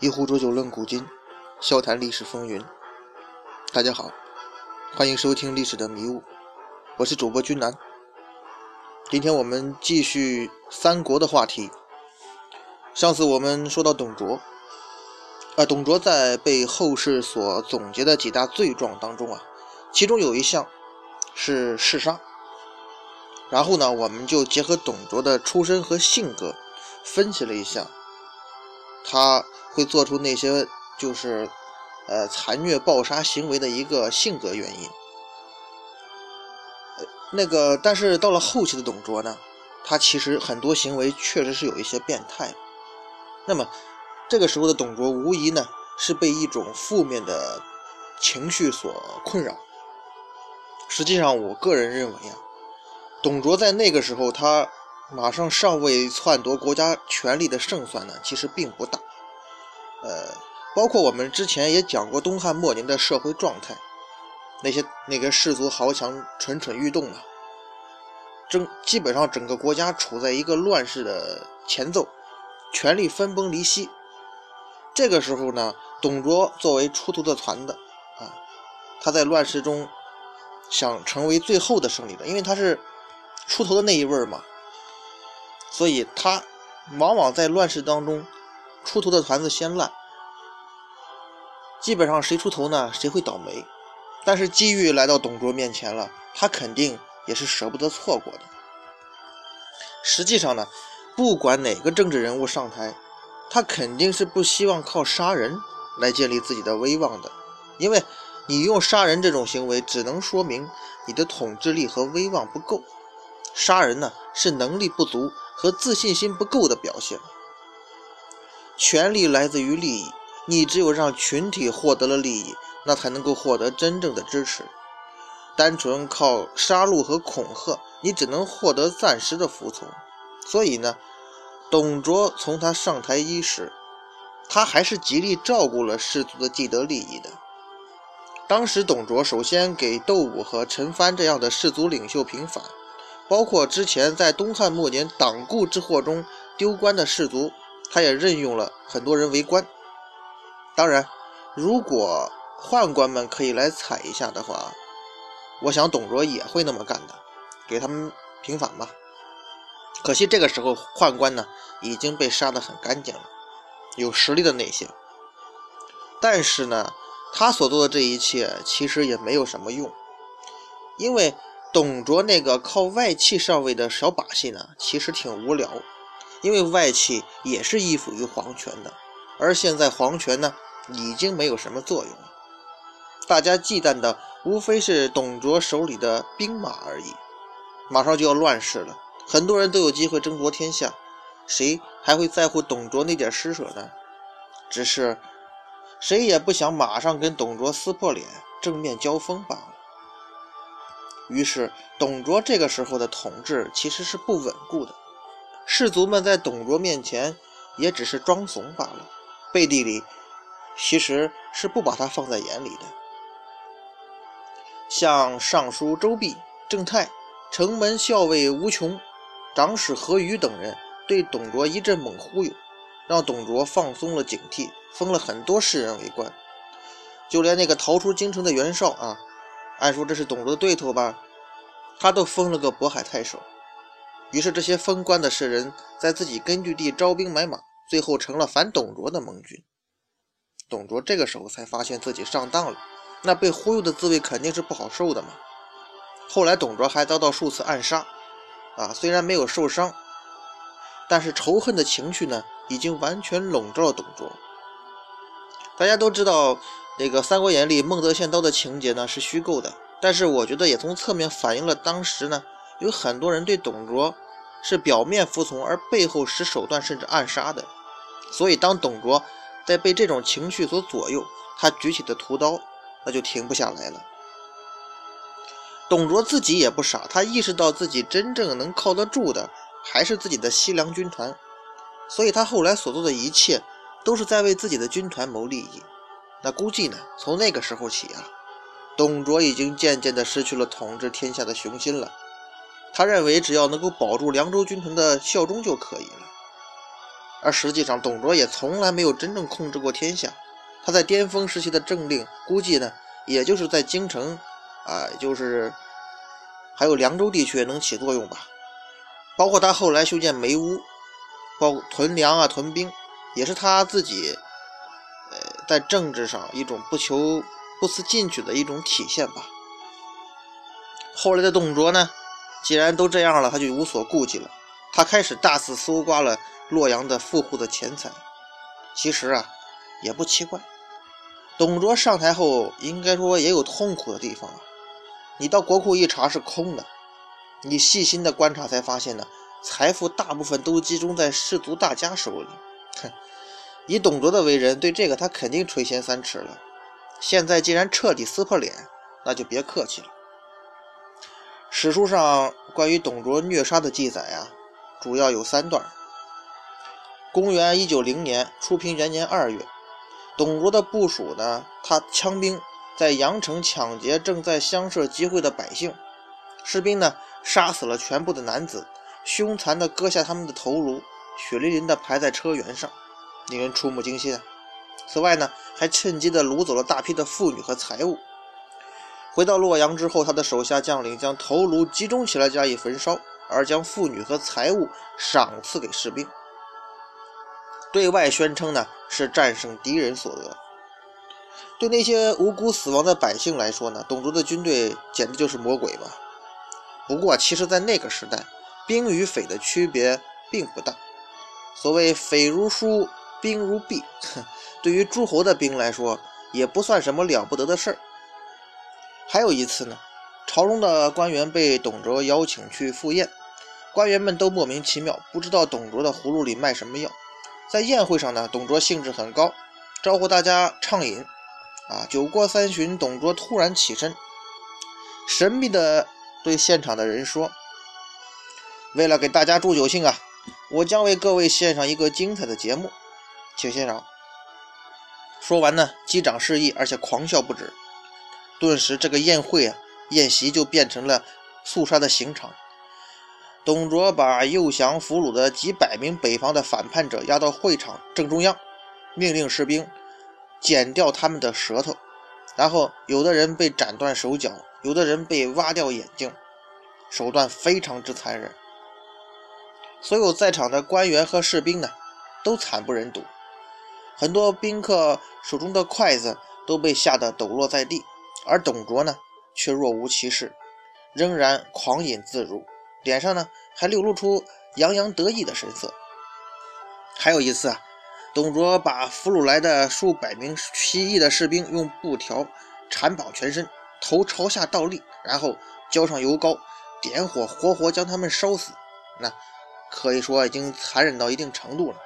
一壶浊酒论古今，笑谈历史风云。大家好，欢迎收听《历史的迷雾》，我是主播君南。今天我们继续三国的话题。上次我们说到董卓，啊，董卓在被后世所总结的几大罪状当中啊，其中有一项是弑杀。然后呢，我们就结合董卓的出身和性格，分析了一下他。会做出那些就是，呃，残虐暴杀行为的一个性格原因。那个，但是到了后期的董卓呢，他其实很多行为确实是有一些变态。那么，这个时候的董卓无疑呢是被一种负面的情绪所困扰。实际上，我个人认为啊，董卓在那个时候他马上上位篡夺国家权力的胜算呢，其实并不大。呃，包括我们之前也讲过东汉末年的社会状态，那些那个士族豪强蠢蠢欲动啊，整基本上整个国家处在一个乱世的前奏，权力分崩离析。这个时候呢，董卓作为出头的团子啊，他在乱世中想成为最后的胜利者，因为他是出头的那一位嘛，所以他往往在乱世当中。出头的团子先烂，基本上谁出头呢，谁会倒霉。但是机遇来到董卓面前了，他肯定也是舍不得错过的。实际上呢，不管哪个政治人物上台，他肯定是不希望靠杀人来建立自己的威望的，因为你用杀人这种行为，只能说明你的统治力和威望不够。杀人呢，是能力不足和自信心不够的表现。权力来自于利益，你只有让群体获得了利益，那才能够获得真正的支持。单纯靠杀戮和恐吓，你只能获得暂时的服从。所以呢，董卓从他上台伊始，他还是极力照顾了士族的既得利益的。当时董卓首先给窦武和陈蕃这样的士族领袖平反，包括之前在东汉末年党锢之祸中丢官的士族。他也任用了很多人为官。当然，如果宦官们可以来踩一下的话，我想董卓也会那么干的，给他们平反吧。可惜这个时候宦官呢已经被杀得很干净了，有实力的那些。但是呢，他所做的这一切其实也没有什么用，因为董卓那个靠外戚上位的小把戏呢，其实挺无聊。因为外戚也是依附于皇权的，而现在皇权呢已经没有什么作用了，大家忌惮的无非是董卓手里的兵马而已。马上就要乱世了，很多人都有机会争夺天下，谁还会在乎董卓那点施舍呢？只是谁也不想马上跟董卓撕破脸，正面交锋罢了。于是，董卓这个时候的统治其实是不稳固的。士族们在董卓面前也只是装怂罢了，背地里其实是不把他放在眼里的。像尚书周弼、郑泰、城门校尉吴琼、长史何虞等人对董卓一阵猛忽悠，让董卓放松了警惕，封了很多士人为官。就连那个逃出京城的袁绍啊，按说这是董卓的对头吧，他都封了个渤海太守。于是，这些封官的士人在自己根据地招兵买马，最后成了反董卓的盟军。董卓这个时候才发现自己上当了，那被忽悠的滋味肯定是不好受的嘛。后来，董卓还遭到数次暗杀，啊，虽然没有受伤，但是仇恨的情绪呢，已经完全笼罩了董卓。大家都知道，那个《三国演义》里孟德献刀的情节呢是虚构的，但是我觉得也从侧面反映了当时呢。有很多人对董卓是表面服从，而背后使手段甚至暗杀的。所以，当董卓在被这种情绪所左右，他举起的屠刀那就停不下来了。董卓自己也不傻，他意识到自己真正能靠得住的还是自己的西凉军团，所以他后来所做的一切都是在为自己的军团谋利益。那估计呢，从那个时候起啊，董卓已经渐渐地失去了统治天下的雄心了。他认为只要能够保住凉州军团的效忠就可以了。而实际上，董卓也从来没有真正控制过天下。他在巅峰时期的政令，估计呢，也就是在京城，啊，就是还有凉州地区能起作用吧。包括他后来修建煤屋，包括屯粮啊、屯兵，也是他自己，在政治上一种不求不思进取的一种体现吧。后来的董卓呢，既然都这样了，他就无所顾忌了，他开始大肆搜刮了洛阳的富户的钱财。其实啊，也不奇怪。董卓上台后，应该说也有痛苦的地方啊。你到国库一查是空的，你细心的观察才发现呢，财富大部分都集中在士族大家手里。哼，以董卓的为人，对这个他肯定垂涎三尺了。现在既然彻底撕破脸，那就别客气了。史书上关于董卓虐杀的记载啊，主要有三段。公元一九零年，初平元年二月。董卓的部署呢？他枪兵在阳城抢劫正在乡社集会的百姓，士兵呢杀死了全部的男子，凶残的割下他们的头颅，血淋淋的排在车辕上，令人触目惊心啊。此外呢，还趁机的掳走了大批的妇女和财物。回到洛阳之后，他的手下将领将头颅集中起来加以焚烧，而将妇女和财物赏赐给士兵。对外宣称呢是战胜敌人所得，对那些无辜死亡的百姓来说呢，董卓的军队简直就是魔鬼吧。不过，其实，在那个时代，兵与匪的区别并不大。所谓“匪如书，兵如弊”，对于诸侯的兵来说，也不算什么了不得的事儿。还有一次呢，朝中的官员被董卓邀请去赴宴，官员们都莫名其妙，不知道董卓的葫芦里卖什么药。在宴会上呢，董卓兴致很高，招呼大家畅饮。啊，酒过三巡，董卓突然起身，神秘的对现场的人说：“为了给大家助酒兴啊，我将为各位献上一个精彩的节目，请欣赏。”说完呢，击掌示意，而且狂笑不止。顿时，这个宴会啊，宴席就变成了肃杀的刑场。董卓把诱降俘虏的几百名北方的反叛者押到会场正中央，命令士兵剪掉他们的舌头，然后有的人被斩断手脚，有的人被挖掉眼睛，手段非常之残忍。所有在场的官员和士兵呢，都惨不忍睹。很多宾客手中的筷子都被吓得抖落在地，而董卓呢，却若无其事，仍然狂饮自如。脸上呢还流露出洋洋得意的神色。还有一次啊，董卓把俘虏来的数百名起义的士兵用布条缠绑全身，头朝下倒立，然后浇上油膏，点火活活将他们烧死。那可以说已经残忍到一定程度了。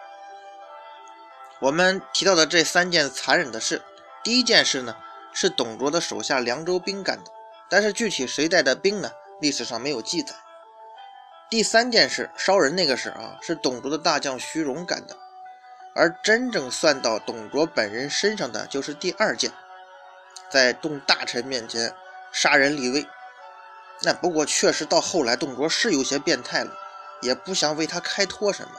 我们提到的这三件残忍的事，第一件事呢是董卓的手下凉州兵干的，但是具体谁带的兵呢？历史上没有记载。第三件事烧人那个事啊，是董卓的大将徐荣干的，而真正算到董卓本人身上的，就是第二件，在众大臣面前杀人立威。那不过确实到后来，董卓是有些变态了，也不想为他开脱什么。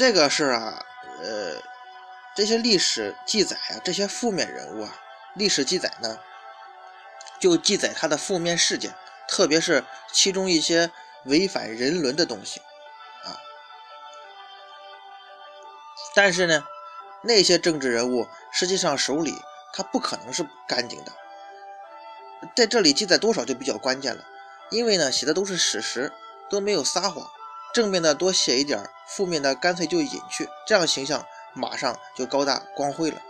这个事啊，呃，这些历史记载啊，这些负面人物啊，历史记载呢，就记载他的负面事件。特别是其中一些违反人伦的东西，啊，但是呢，那些政治人物实际上手里他不可能是干净的，在这里记载多少就比较关键了，因为呢写的都是史实，都没有撒谎，正面的多写一点，负面的干脆就隐去，这样形象马上就高大光辉了。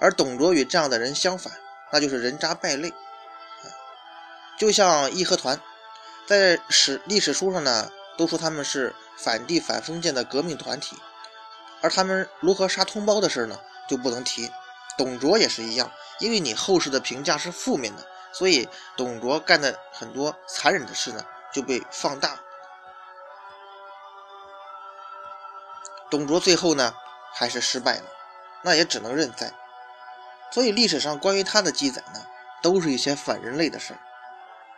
而董卓与这样的人相反，那就是人渣败类。就像义和团，在史历史书上呢，都说他们是反帝反封建的革命团体，而他们如何杀同胞的事呢，就不能提。董卓也是一样，因为你后世的评价是负面的，所以董卓干的很多残忍的事呢，就被放大。董卓最后呢，还是失败了，那也只能认栽。所以历史上关于他的记载呢，都是一些反人类的事儿。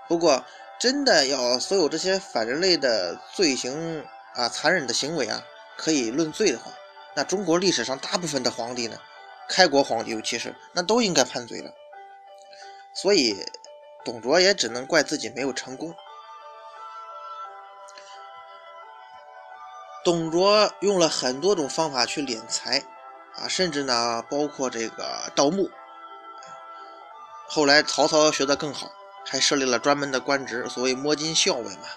不过，真的要所有这些反人类的罪行啊、残忍的行为啊，可以论罪的话，那中国历史上大部分的皇帝呢，开国皇帝尤其是那都应该判罪了。所以董卓也只能怪自己没有成功。董卓用了很多种方法去敛财，啊，甚至呢包括这个盗墓。后来曹操学得更好，还设立了专门的官职，所谓摸金校尉嘛。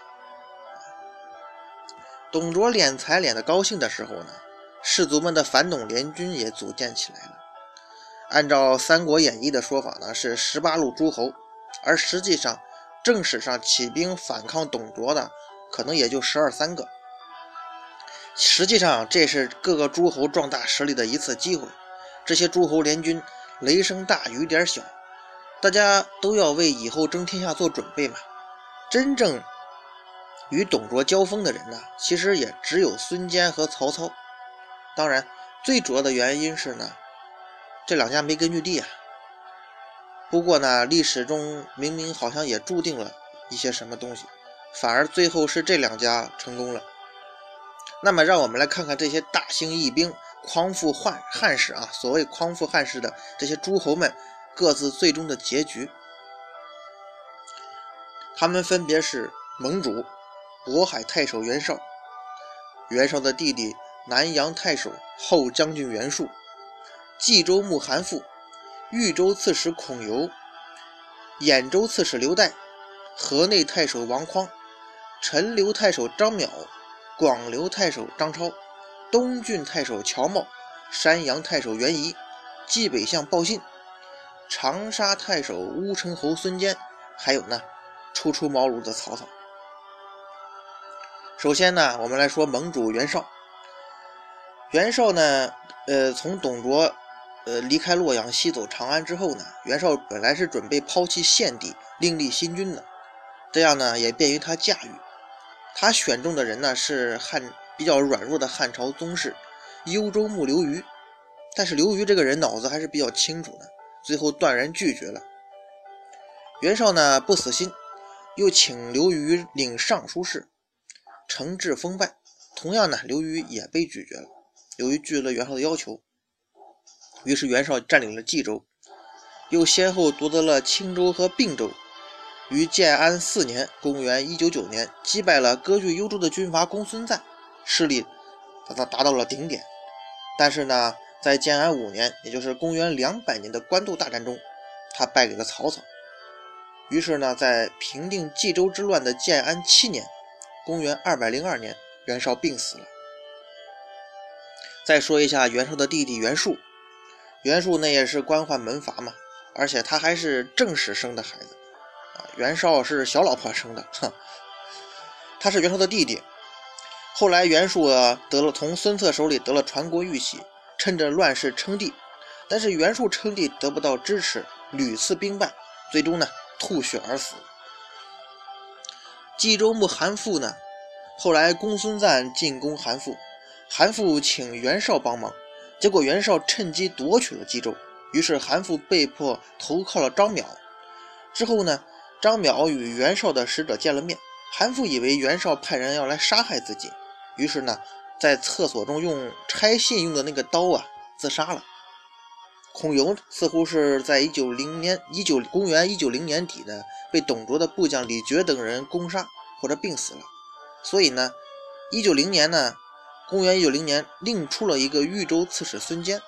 董卓敛财敛得高兴的时候呢，士族们的反董联军也组建起来了。按照《三国演义》的说法呢，是十八路诸侯，而实际上正史上起兵反抗董卓的可能也就十二三个。实际上，这是各个诸侯壮大实力的一次机会。这些诸侯联军雷声大雨点小，大家都要为以后争天下做准备嘛。真正与董卓交锋的人呢，其实也只有孙坚和曹操。当然，最主要的原因是呢。这两家没根据地啊。不过呢，历史中明明好像也注定了一些什么东西，反而最后是这两家成功了。那么，让我们来看看这些大兴义兵、匡复汉汉室啊，所谓匡复汉室的这些诸侯们各自最终的结局。他们分别是盟主渤海太守袁绍、袁绍的弟弟南阳太守后将军袁术。冀州牧韩馥、豫州刺史孔游、兖州刺史刘岱、河内太守王匡、陈留太守张邈、广留太守张超、东郡太守乔瑁、山阳太守袁仪、冀北相鲍信、长沙太守乌程侯孙坚，还有呢，初出茅庐的曹操。首先呢，我们来说盟主袁绍。袁绍呢，呃，从董卓。呃，离开洛阳，西走长安之后呢，袁绍本来是准备抛弃献帝，另立新君的，这样呢也便于他驾驭。他选中的人呢是汉比较软弱的汉朝宗室幽州牧刘虞，但是刘虞这个人脑子还是比较清楚的，最后断然拒绝了。袁绍呢不死心，又请刘虞领尚书事，惩治封败。同样呢，刘虞也被拒绝了。刘虞拒绝了袁绍的要求。于是袁绍占领了冀州，又先后夺得了青州和并州。于建安四年（公元199年），击败了割据幽州的军阀公孙瓒，势力达达达到了顶点。但是呢，在建安五年，也就是公元200年的官渡大战中，他败给了曹操。于是呢，在平定冀州之乱的建安七年（公元202年），袁绍病死了。再说一下袁绍的弟弟袁术。袁术那也是官宦门阀嘛，而且他还是正室生的孩子。袁绍是小老婆生的，哼，他是袁绍的弟弟。后来袁术得了从孙策手里得了传国玉玺，趁着乱世称帝。但是袁术称帝得不到支持，屡次兵败，最终呢吐血而死。冀州牧韩馥呢，后来公孙瓒进攻韩馥，韩馥请袁绍帮忙。结果袁绍趁机夺取了冀州，于是韩馥被迫投靠了张邈。之后呢，张邈与袁绍的使者见了面，韩馥以为袁绍派人要来杀害自己，于是呢，在厕所中用拆信用的那个刀啊自杀了。孔融似乎是在一九零年一九公元一九零年底呢，被董卓的部将李傕等人攻杀或者病死了，所以呢，一九零年呢。公元一九零年，另出了一个豫州刺史孙坚，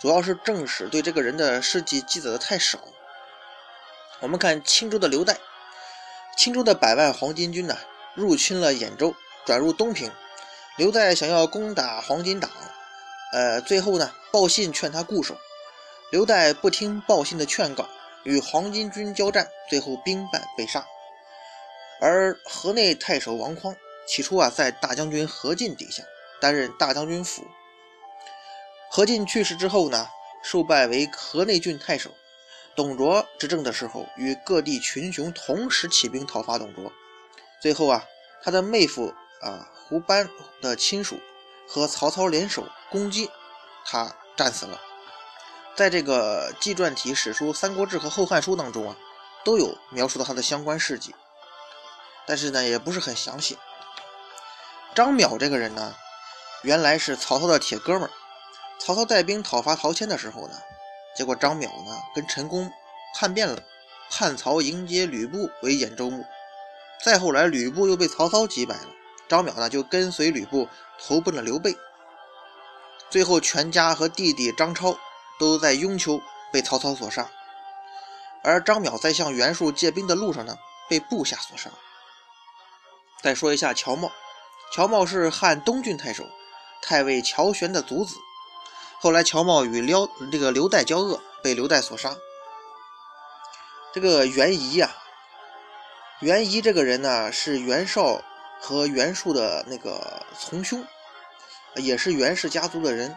主要是正史对这个人的事迹记载的太少。我们看青州的刘岱，青州的百万黄巾军呢，入侵了兖州，转入东平。刘岱想要攻打黄巾党，呃，最后呢，报信劝他固守。刘岱不听报信的劝告，与黄巾军交战，最后兵败被杀。而河内太守王匡，起初啊，在大将军何进底下。担任大将军府。何进去世之后呢，受拜为河内郡太守。董卓执政的时候，与各地群雄同时起兵讨伐董卓。最后啊，他的妹夫啊胡班的亲属和曹操联手攻击他，战死了。在这个纪传体史书《三国志》和《后汉书》当中啊，都有描述到他的相关事迹，但是呢，也不是很详细。张邈这个人呢。原来是曹操的铁哥们儿。曹操带兵讨伐陶谦的时候呢，结果张邈呢跟陈宫叛变了，叛曹迎接吕布为兖州牧。再后来，吕布又被曹操击败了，张邈呢就跟随吕布投奔了刘备。最后，全家和弟弟张超都在雍丘被曹操所杀，而张邈在向袁术借兵的路上呢，被部下所杀。再说一下乔瑁，乔瑁是汉东郡太守，太尉乔玄的族子。后来，乔瑁与辽这个刘岱交恶，被刘岱所杀。这个袁仪呀，袁仪这个人呢，是袁绍和袁术的那个从兄。也是袁氏家族的人。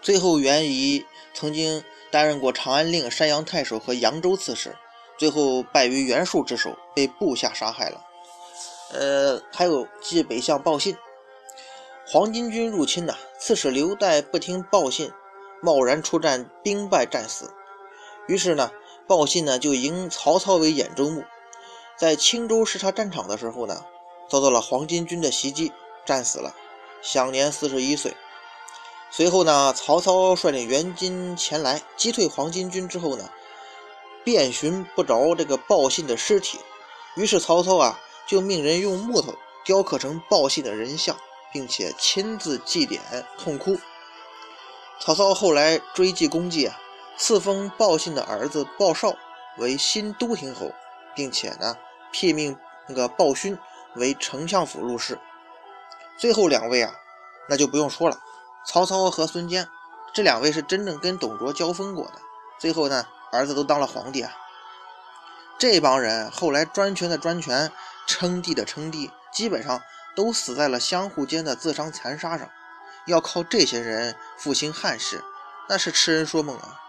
最后，袁仪曾经担任过长安令、山阳太守和扬州刺史，最后败于袁术之手，被部下杀害了。呃，还有继北向报信，黄巾军入侵呐，刺史刘岱不听报信，贸然出战，兵败战死。于是呢，报信呢就迎曹操为兖州牧，在青州视察战场的时候呢。遭到了黄巾军的袭击，战死了，享年四十一岁。随后呢，曹操率领援军前来击退黄巾军之后呢，遍寻不着这个报信的尸体，于是曹操啊就命人用木头雕刻成报信的人像，并且亲自祭奠痛哭。曹操后来追记功绩啊，赐封鲍信的儿子鲍绍为新都亭侯，并且呢聘命那个鲍勋。为丞相府入仕，最后两位啊，那就不用说了。曹操和孙坚这两位是真正跟董卓交锋过的，最后呢，儿子都当了皇帝啊。这帮人后来专权的专权，称帝的称帝，基本上都死在了相互间的自相残杀上。要靠这些人复兴汉室，那是痴人说梦啊。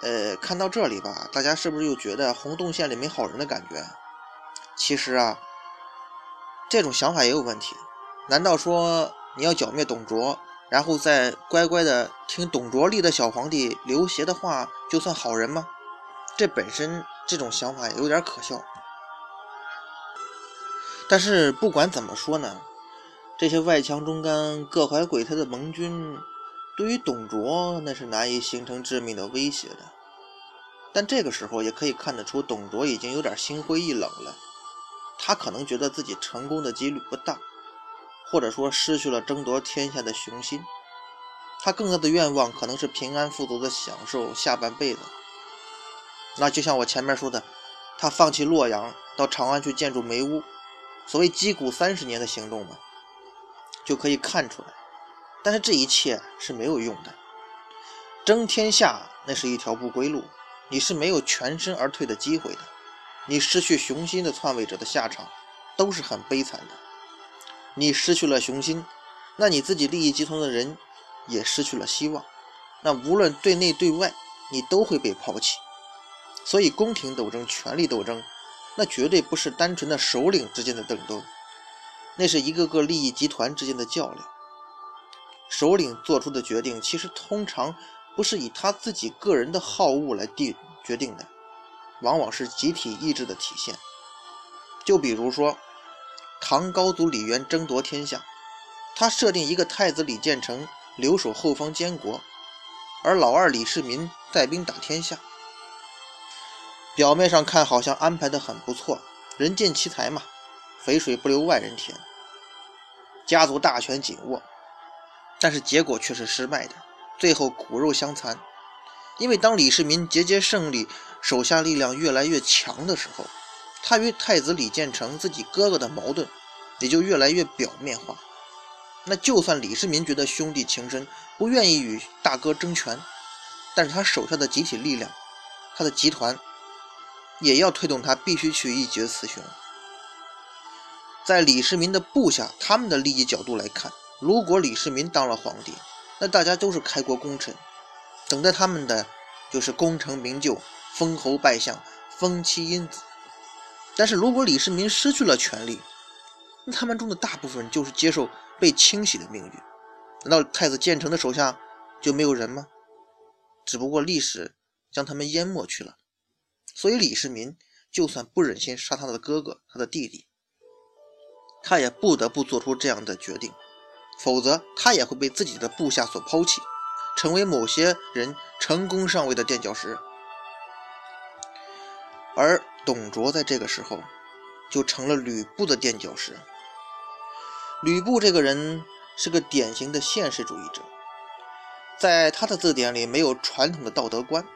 呃，看到这里吧，大家是不是又觉得洪洞县里没好人的感觉？其实啊。这种想法也有问题，难道说你要剿灭董卓，然后再乖乖的听董卓立的小皇帝刘协的话，就算好人吗？这本身这种想法也有点可笑。但是不管怎么说呢，这些外强中干、各怀鬼胎的盟军，对于董卓那是难以形成致命的威胁的。但这个时候也可以看得出，董卓已经有点心灰意冷了。他可能觉得自己成功的几率不大，或者说失去了争夺天下的雄心。他更大的愿望可能是平安富足的享受下半辈子。那就像我前面说的，他放弃洛阳到长安去建筑梅屋，所谓击鼓三十年的行动嘛，就可以看出来。但是这一切是没有用的，争天下那是一条不归路，你是没有全身而退的机会的。你失去雄心的篡位者的下场，都是很悲惨的。你失去了雄心，那你自己利益集团的人也失去了希望。那无论对内对外，你都会被抛弃。所以，宫廷斗争、权力斗争，那绝对不是单纯的首领之间的争斗，那是一个个利益集团之间的较量。首领做出的决定，其实通常不是以他自己个人的好恶来定决定的。往往是集体意志的体现。就比如说，唐高祖李渊争夺天下，他设定一个太子李建成留守后方监国，而老二李世民带兵打天下。表面上看好像安排的很不错，人尽其才嘛，肥水不流外人田，家族大权紧握。但是结果却是失败的，最后骨肉相残。因为当李世民节节胜利，手下力量越来越强的时候，他与太子李建成自己哥哥的矛盾也就越来越表面化。那就算李世民觉得兄弟情深，不愿意与大哥争权，但是他手下的集体力量，他的集团也要推动他必须去一决雌雄。在李世民的部下他们的利益角度来看，如果李世民当了皇帝，那大家都是开国功臣。等待他们的就是功成名就、封侯拜相、封妻荫子。但是如果李世民失去了权力，那他们中的大部分就是接受被清洗的命运。难道太子建成的手下就没有人吗？只不过历史将他们淹没去了。所以李世民就算不忍心杀他的哥哥、他的弟弟，他也不得不做出这样的决定，否则他也会被自己的部下所抛弃，成为某些人成功上位的垫脚石。而董卓在这个时候就成了吕布的垫脚石。吕布这个人是个典型的现实主义者，在他的字典里没有传统的道德观，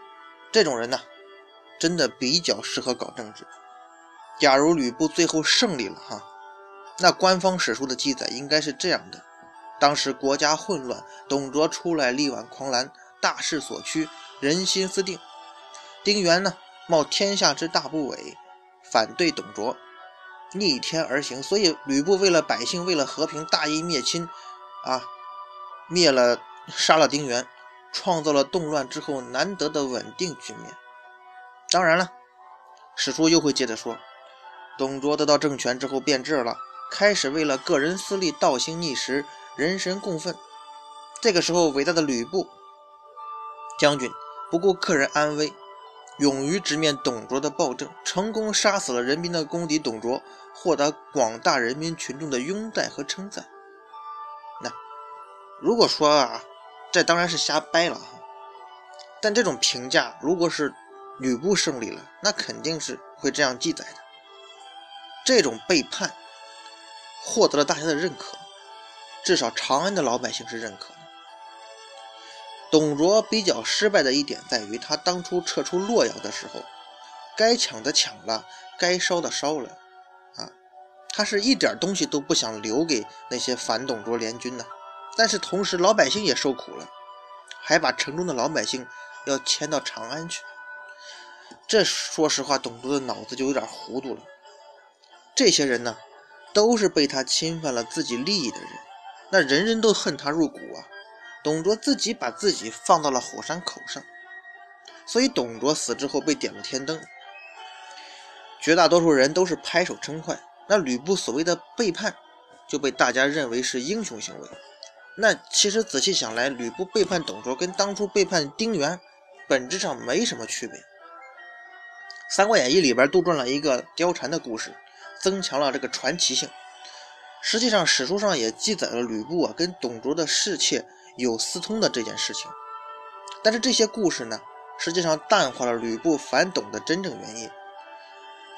这种人呢，真的比较适合搞政治。假如吕布最后胜利了哈，那官方史书的记载应该是这样的：当时国家混乱，董卓出来力挽狂澜，大势所趋，人心思定。丁原呢？冒天下之大不韪，反对董卓，逆天而行。所以吕布为了百姓，为了和平，大义灭亲，啊，灭了，杀了丁原，创造了动乱之后难得的稳定局面。当然了，史书又会接着说，董卓得到政权之后变质了，开始为了个人私利倒行逆施，人神共愤。这个时候，伟大的吕布将军不顾个人安危。勇于直面董卓的暴政，成功杀死了人民的公敌董卓，获得广大人民群众的拥戴和称赞。那如果说啊，这当然是瞎掰了哈。但这种评价，如果是吕布胜利了，那肯定是会这样记载的。这种背叛获得了大家的认可，至少长安的老百姓是认可的。董卓比较失败的一点在于，他当初撤出洛阳的时候，该抢的抢了，该烧的烧了，啊，他是一点东西都不想留给那些反董卓联军的。但是同时，老百姓也受苦了，还把城中的老百姓要迁到长安去。这说实话，董卓的脑子就有点糊涂了。这些人呢，都是被他侵犯了自己利益的人，那人人都恨他入骨啊。董卓自己把自己放到了火山口上，所以董卓死之后被点了天灯。绝大多数人都是拍手称快，那吕布所谓的背叛就被大家认为是英雄行为。那其实仔细想来，吕布背叛董卓跟当初背叛丁原本质上没什么区别。《三国演义》里边杜撰了一个貂蝉的故事，增强了这个传奇性。实际上史书上也记载了吕布啊跟董卓的侍妾。有私通的这件事情，但是这些故事呢，实际上淡化了吕布反董的真正原因。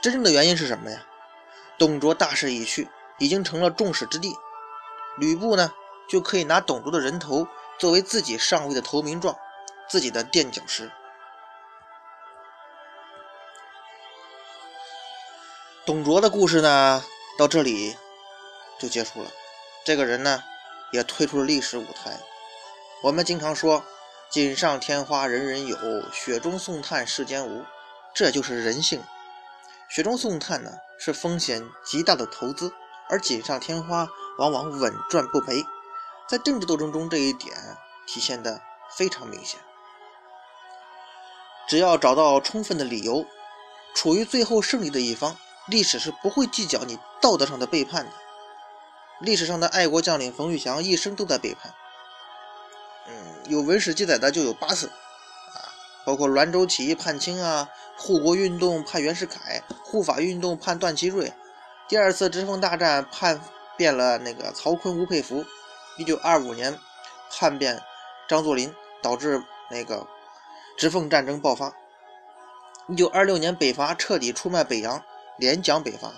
真正的原因是什么呀？董卓大势已去，已经成了众矢之的，吕布呢就可以拿董卓的人头作为自己上位的投名状，自己的垫脚石。董卓的故事呢，到这里就结束了。这个人呢，也退出了历史舞台。我们经常说“锦上添花人人有，雪中送炭世间无”，这就是人性。雪中送炭呢是风险极大的投资，而锦上添花往往稳赚不赔。在政治斗争中，这一点体现的非常明显。只要找到充分的理由，处于最后胜利的一方，历史是不会计较你道德上的背叛的。历史上的爱国将领冯玉祥一生都在背叛。嗯有文史记载的就有八次，啊，包括滦州起义叛清啊，护国运动叛袁世凯，护法运动叛段祺瑞，第二次直奉大战叛变了那个曹锟、吴佩孚，一九二五年叛变张作霖，导致那个直奉战争爆发，一九二六年北伐彻底出卖北洋，连蒋北伐，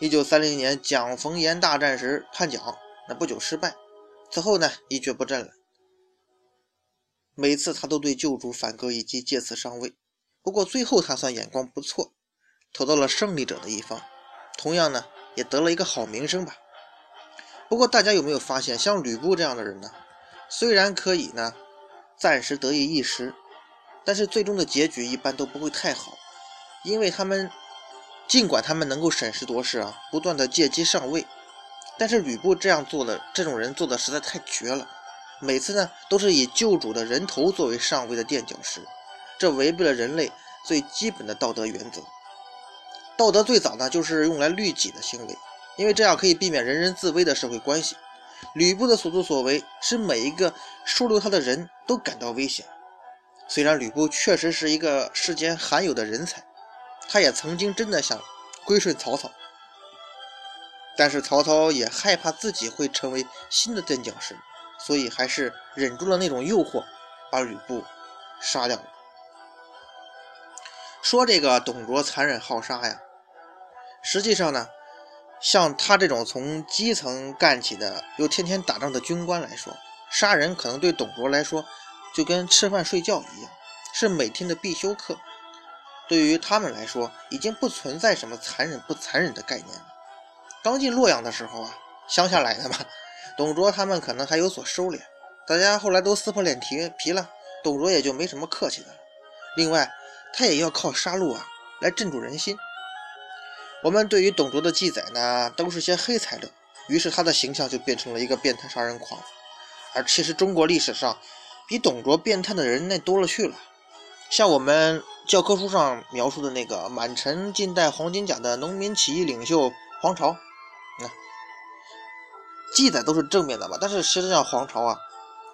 一九三零年蒋冯阎大战时叛蒋，那不久失败，此后呢一蹶不振了。每次他都对旧主反戈以及借此上位，不过最后他算眼光不错，投到了胜利者的一方，同样呢也得了一个好名声吧。不过大家有没有发现，像吕布这样的人呢，虽然可以呢暂时得意一时，但是最终的结局一般都不会太好，因为他们尽管他们能够审时度势啊，不断的借机上位，但是吕布这样做的这种人做的实在太绝了。每次呢，都是以救主的人头作为上位的垫脚石，这违背了人类最基本的道德原则。道德最早呢，就是用来律己的行为，因为这样可以避免人人自危的社会关系。吕布的所作所为，使每一个收留他的人都感到危险。虽然吕布确实是一个世间罕有的人才，他也曾经真的想归顺曹操，但是曹操也害怕自己会成为新的垫脚石，所以还是忍住了那种诱惑，把吕布杀掉了。说这个董卓残忍好杀呀，实际上呢，像他这种从基层干起的又天天打仗的军官来说，杀人可能对董卓来说就跟吃饭睡觉一样，是每天的必修课。对于他们来说，已经不存在什么残忍不残忍的概念了。刚进洛阳的时候啊，乡下来的嘛，董卓他们可能还有所收敛，大家后来都撕破脸皮皮了，董卓也就没什么客气的了。另外，他也要靠杀戮啊来镇住人心。我们对于董卓的记载呢，都是些黑材料，于是他的形象就变成了一个变态杀人狂。而其实中国历史上比董卓变态的人那多了去了，像我们教科书上描述的那个满城尽带黄金甲的农民起义领袖黄巢，那记载都是正面的吧？但是实际上黄巢啊，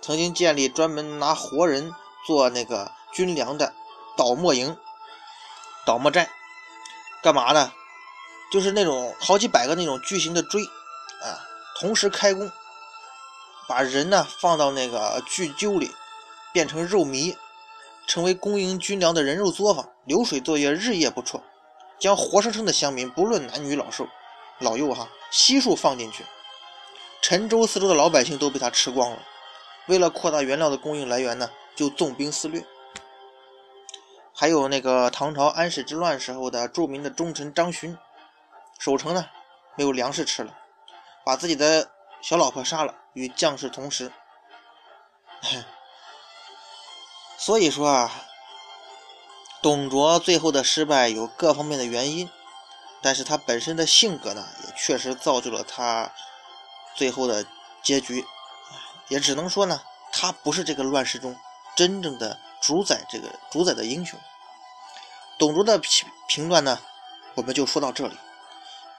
曾经建立专门拿活人做那个军粮的。倒磨营、倒磨寨，干嘛呢？就是那种好几百个那种巨型的锥啊，同时开工，把人呢放到那个巨臼里，变成肉糜，成为供应军粮的人肉作坊。流水作业，日夜不辍，将活生生的乡民，不论男女老少、老幼哈，悉数放进去。陈州四周的老百姓都被他吃光了。为了扩大原料的供应来源呢，就纵兵肆掠。还有那个唐朝安史之乱时候的著名的忠臣张巡，守城呢没有粮食吃了，把自己的小老婆杀了，与将士同食。所以说啊，董卓最后的失败有各方面的原因，但是他本身的性格呢，也确实造就了他最后的结局。也只能说呢，他不是这个乱世中真正的。主宰这个主宰的英雄，董卓的评评断呢，我们就说到这里。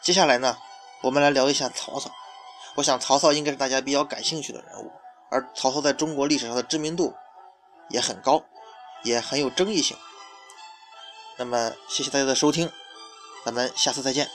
接下来呢，我们来聊一下曹操。我想曹操应该是大家比较感兴趣的人物，而曹操在中国历史上的知名度也很高，也很有争议性。那么，谢谢大家的收听，咱们下次再见。